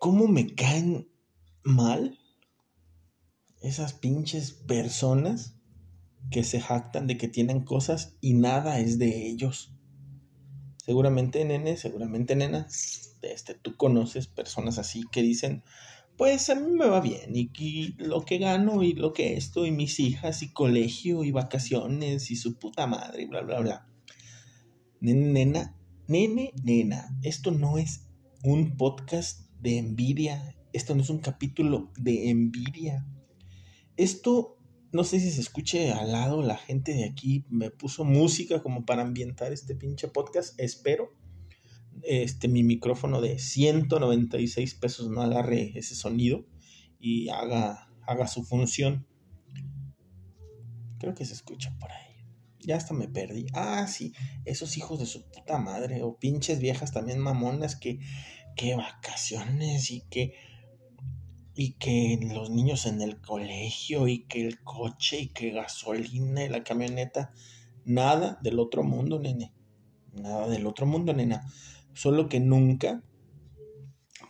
¿Cómo me caen mal esas pinches personas que se jactan de que tienen cosas y nada es de ellos? Seguramente, nene, seguramente, nena, este, tú conoces personas así que dicen, pues a mí me va bien y, lo que gano y lo que esto y mis hijas y colegio y vacaciones y su puta madre y bla, bla, bla. Nena, nene, nena, esto no es un podcast de envidia, esto no es un capítulo de envidia. Esto, no sé si se escuche al lado, la gente de aquí me puso música como para ambientar este pinche podcast, espero. Este, mi micrófono de 196 pesos no agarre ese sonido y haga, haga su función. Creo que se escucha por ahí. Ya hasta me perdí. Ah, sí, esos hijos de su puta madre o pinches viejas también mamonas que qué vacaciones y que y que los niños en el colegio y que el coche y que gasolina y la camioneta, nada del otro mundo, nene. Nada del otro mundo, nena. Solo que nunca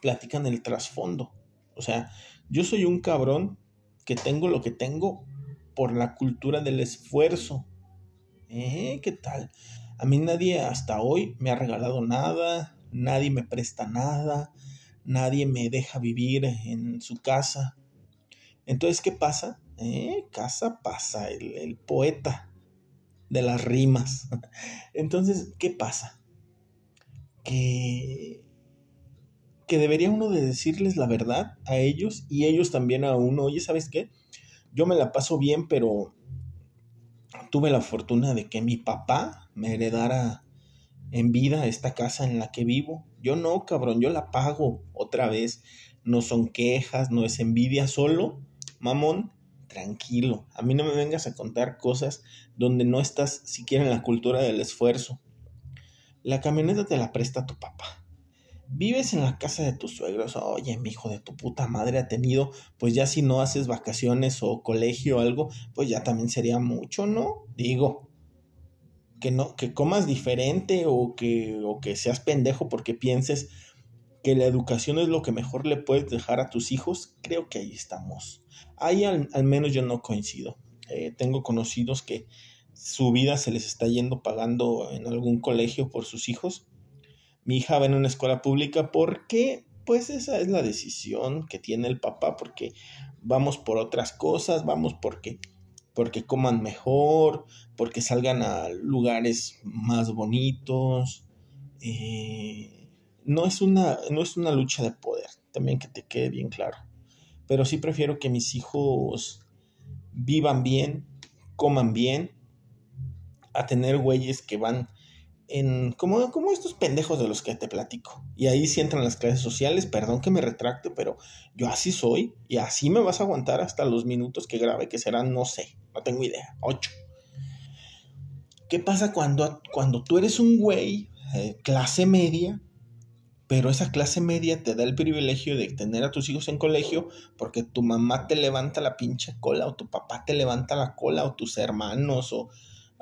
platican el trasfondo. O sea, yo soy un cabrón que tengo lo que tengo por la cultura del esfuerzo. ¿Eh? ¿Qué tal? A mí nadie hasta hoy me ha regalado nada, nadie me presta nada, nadie me deja vivir en su casa. Entonces, ¿qué pasa? Eh, casa pasa, el, el poeta de las rimas. Entonces, ¿qué pasa? Que, que debería uno de decirles la verdad a ellos y ellos también a uno. Oye, ¿sabes qué? Yo me la paso bien, pero tuve la fortuna de que mi papá me heredara en vida esta casa en la que vivo. Yo no, cabrón, yo la pago otra vez. No son quejas, no es envidia, solo, mamón, tranquilo. A mí no me vengas a contar cosas donde no estás siquiera en la cultura del esfuerzo. La camioneta te la presta tu papá. Vives en la casa de tus suegros. Oye, mi hijo de tu puta madre ha tenido, pues ya si no haces vacaciones o colegio o algo, pues ya también sería mucho, ¿no? Digo, que no, que comas diferente o que, o que seas pendejo porque pienses que la educación es lo que mejor le puedes dejar a tus hijos, creo que ahí estamos. Ahí al, menos yo no coincido. Eh, tengo conocidos que su vida se les está yendo pagando en algún colegio por sus hijos. Mi hija va en una escuela pública porque, pues esa es la decisión que tiene el papá, porque vamos por otras cosas, vamos porque porque coman mejor, porque salgan a lugares más bonitos. Eh, no, es una, no es una lucha de poder, también que te quede bien claro. Pero sí prefiero que mis hijos vivan bien, coman bien, a tener güeyes que van en como, como estos pendejos de los que te platico. Y ahí sí entran las clases sociales, perdón que me retracte, pero yo así soy y así me vas a aguantar hasta los minutos que grabe, que serán, no sé, no tengo idea, ocho. ¿Qué pasa cuando, cuando tú eres un güey, eh, clase media, pero esa clase media te da el privilegio de tener a tus hijos en colegio porque tu mamá te levanta la pinche cola o tu papá te levanta la cola o tus hermanos o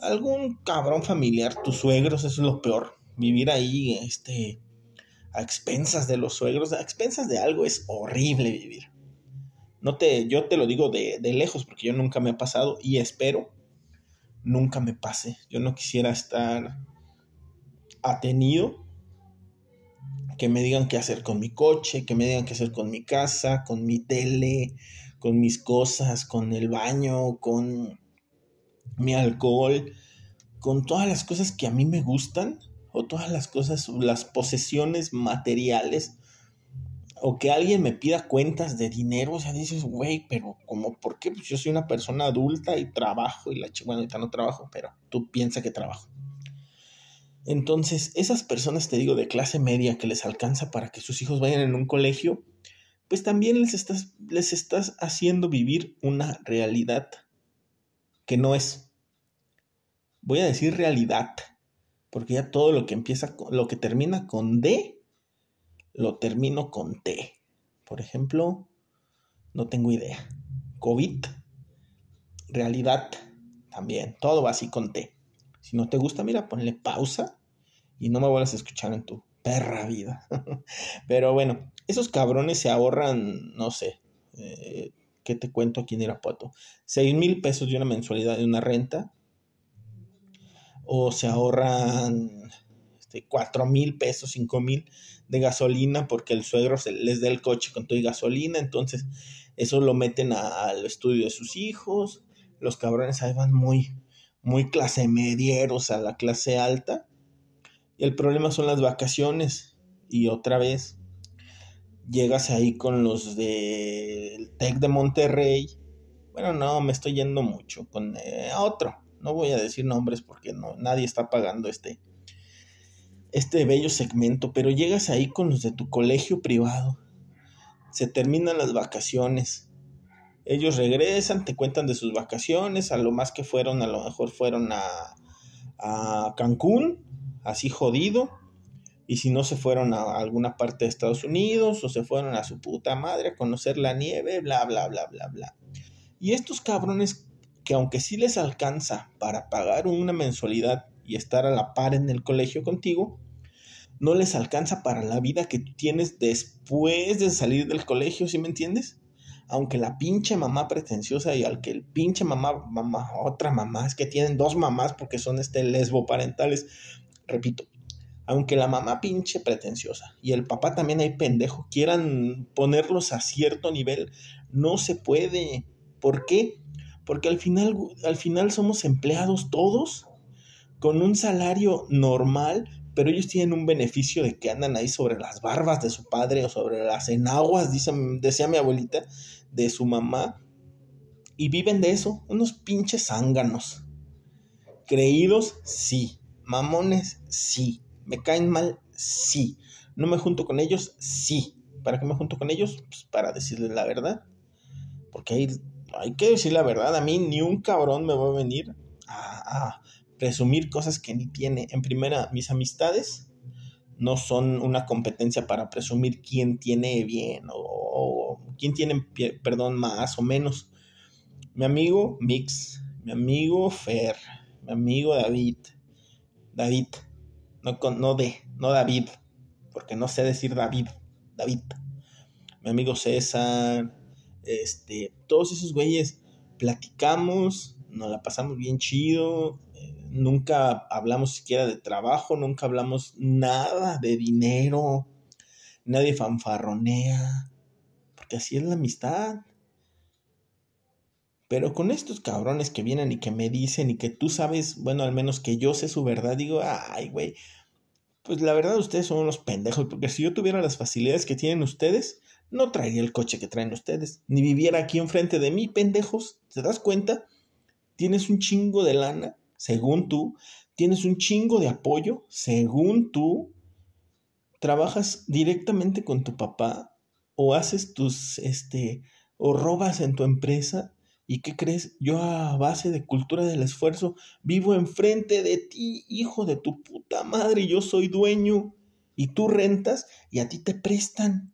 algún cabrón familiar, tus suegros, eso es lo peor. Vivir ahí, este, a expensas de los suegros, a expensas de algo es horrible vivir. No te, yo te lo digo de, de lejos porque yo nunca me ha pasado y espero nunca me pase. Yo no quisiera estar atenido que me digan qué hacer con mi coche, que me digan qué hacer con mi casa, con mi tele, con mis cosas, con el baño, con mi alcohol, con todas las cosas que a mí me gustan, o todas las cosas, las posesiones materiales, o que alguien me pida cuentas de dinero, o sea, dices, güey, pero como, ¿por qué? Pues yo soy una persona adulta y trabajo, y la chica, bueno, ahorita no trabajo, pero tú piensas que trabajo. Entonces, esas personas, te digo, de clase media que les alcanza para que sus hijos vayan en un colegio, pues también les estás, les estás haciendo vivir una realidad que no es voy a decir realidad, porque ya todo lo que empieza, lo que termina con D, lo termino con T. Por ejemplo, no tengo idea. COVID, realidad, también, todo va así con T. Si no te gusta, mira, ponle pausa y no me vuelvas a escuchar en tu perra vida. Pero bueno, esos cabrones se ahorran, no sé, eh, ¿qué te cuento aquí en Irapuato? Seis mil pesos de una mensualidad de una renta. O se ahorran este, cuatro mil pesos, cinco mil de gasolina porque el suegro les da el coche con todo y gasolina. Entonces, eso lo meten al estudio de sus hijos. Los cabrones ahí van muy, muy clase medieros a la clase alta. Y el problema son las vacaciones. Y otra vez, llegas ahí con los del TEC de Monterrey. Bueno, no, me estoy yendo mucho. Con eh, otro. No voy a decir nombres porque no, nadie está pagando este, este bello segmento. Pero llegas ahí con los de tu colegio privado. Se terminan las vacaciones. Ellos regresan, te cuentan de sus vacaciones. A lo más que fueron, a lo mejor fueron a, a Cancún así jodido. Y si no se fueron a alguna parte de Estados Unidos o se fueron a su puta madre a conocer la nieve, bla, bla, bla, bla, bla. Y estos cabrones que aunque sí les alcanza para pagar una mensualidad y estar a la par en el colegio contigo, no les alcanza para la vida que tú tienes después de salir del colegio, ¿sí me entiendes? Aunque la pinche mamá pretenciosa y al que el pinche mamá, mamá, otra mamá, es que tienen dos mamás porque son este lesbo parentales, repito, aunque la mamá pinche pretenciosa y el papá también hay pendejo, quieran ponerlos a cierto nivel, no se puede. ¿Por qué? Porque al final, al final somos empleados todos con un salario normal, pero ellos tienen un beneficio de que andan ahí sobre las barbas de su padre o sobre las enaguas, dice, decía mi abuelita, de su mamá, y viven de eso, unos pinches zánganos. Creídos, sí, Mamones, sí. Me caen mal, sí. No me junto con ellos, sí. ¿Para qué me junto con ellos? Pues para decirles la verdad. Porque hay, hay que decir la verdad. A mí ni un cabrón me va a venir a, presumir cosas que ni tiene. En primera, mis amistades no son una competencia para presumir quién tiene bien o, o quién tiene, perdón, más o menos. Mi amigo Mix, mi amigo Fer, mi amigo David, David, no, no de, no David, porque no sé decir David, David, mi amigo César, este, todos esos güeyes platicamos, nos la pasamos bien chido, eh, nunca hablamos siquiera de trabajo, nunca hablamos nada de dinero, nadie fanfarronea, porque así es la amistad. Pero con estos cabrones que vienen y que me dicen y que tú sabes, bueno, al menos que yo sé su verdad, digo, ay, güey, pues la verdad ustedes son unos pendejos, porque si yo tuviera las facilidades que tienen ustedes, no traería el coche que traen ustedes, ni viviera aquí enfrente de mí, pendejos. ¿Te das cuenta? Tienes un chingo de lana, según tú, tienes un chingo de apoyo, según tú, trabajas directamente con tu papá o haces tus, este, o robas en tu empresa ¿Y qué crees? Yo a base de cultura del esfuerzo vivo enfrente de ti, hijo de tu puta madre, yo soy dueño. Y tú rentas y a ti te prestan.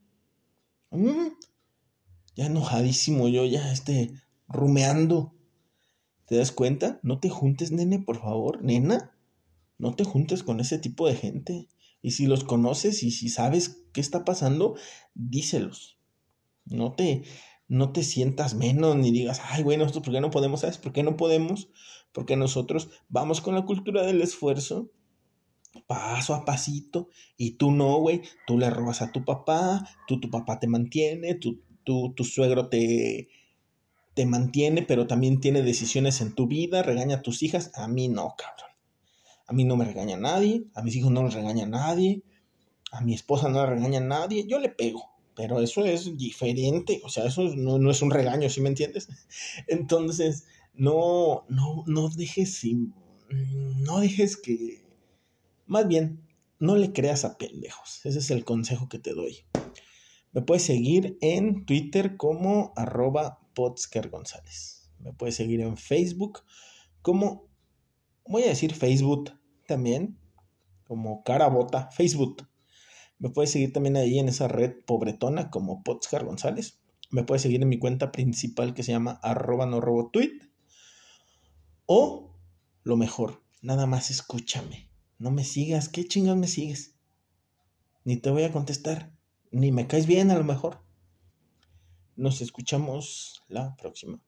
Ya enojadísimo yo, ya este, rumeando. ¿Te das cuenta? No te juntes, nene, por favor, nena. No te juntes con ese tipo de gente. Y si los conoces y si sabes qué está pasando, díselos. No te, no te sientas menos ni digas, ay, nosotros, ¿por qué no podemos? ¿Sabes por qué no podemos? Porque nosotros vamos con la cultura del esfuerzo, paso a pasito, y tú no, güey, tú le robas a tu papá, tú, tu papá te mantiene, tú, tú, tu suegro te, te mantiene, pero también tiene decisiones en tu vida, regaña a tus hijas, a mí no, cabrón. A mí no me regaña nadie, a mis hijos no les regaña nadie, a mi esposa no le regaña nadie, yo le pego pero eso es diferente, o sea, eso no, es un regaño, ¿sí me entiendes? Entonces, no, no, no dejes, no dejes que, más bien, no le creas a pendejos, ese es el consejo que te doy. Me puedes seguir en Twitter como arroba González. Me puedes seguir en Facebook como, voy a decir Facebook también, como Carabota, Facebook me puedes seguir también ahí en esa red pobretona como Potscar González. Me puedes seguir en mi cuenta principal que se llama arroba no tweet. O lo mejor, nada más escúchame. No me sigas. ¿Qué chingas me sigues? ni te voy a contestar, ni me caes bien a lo mejor. Nos escuchamos la próxima.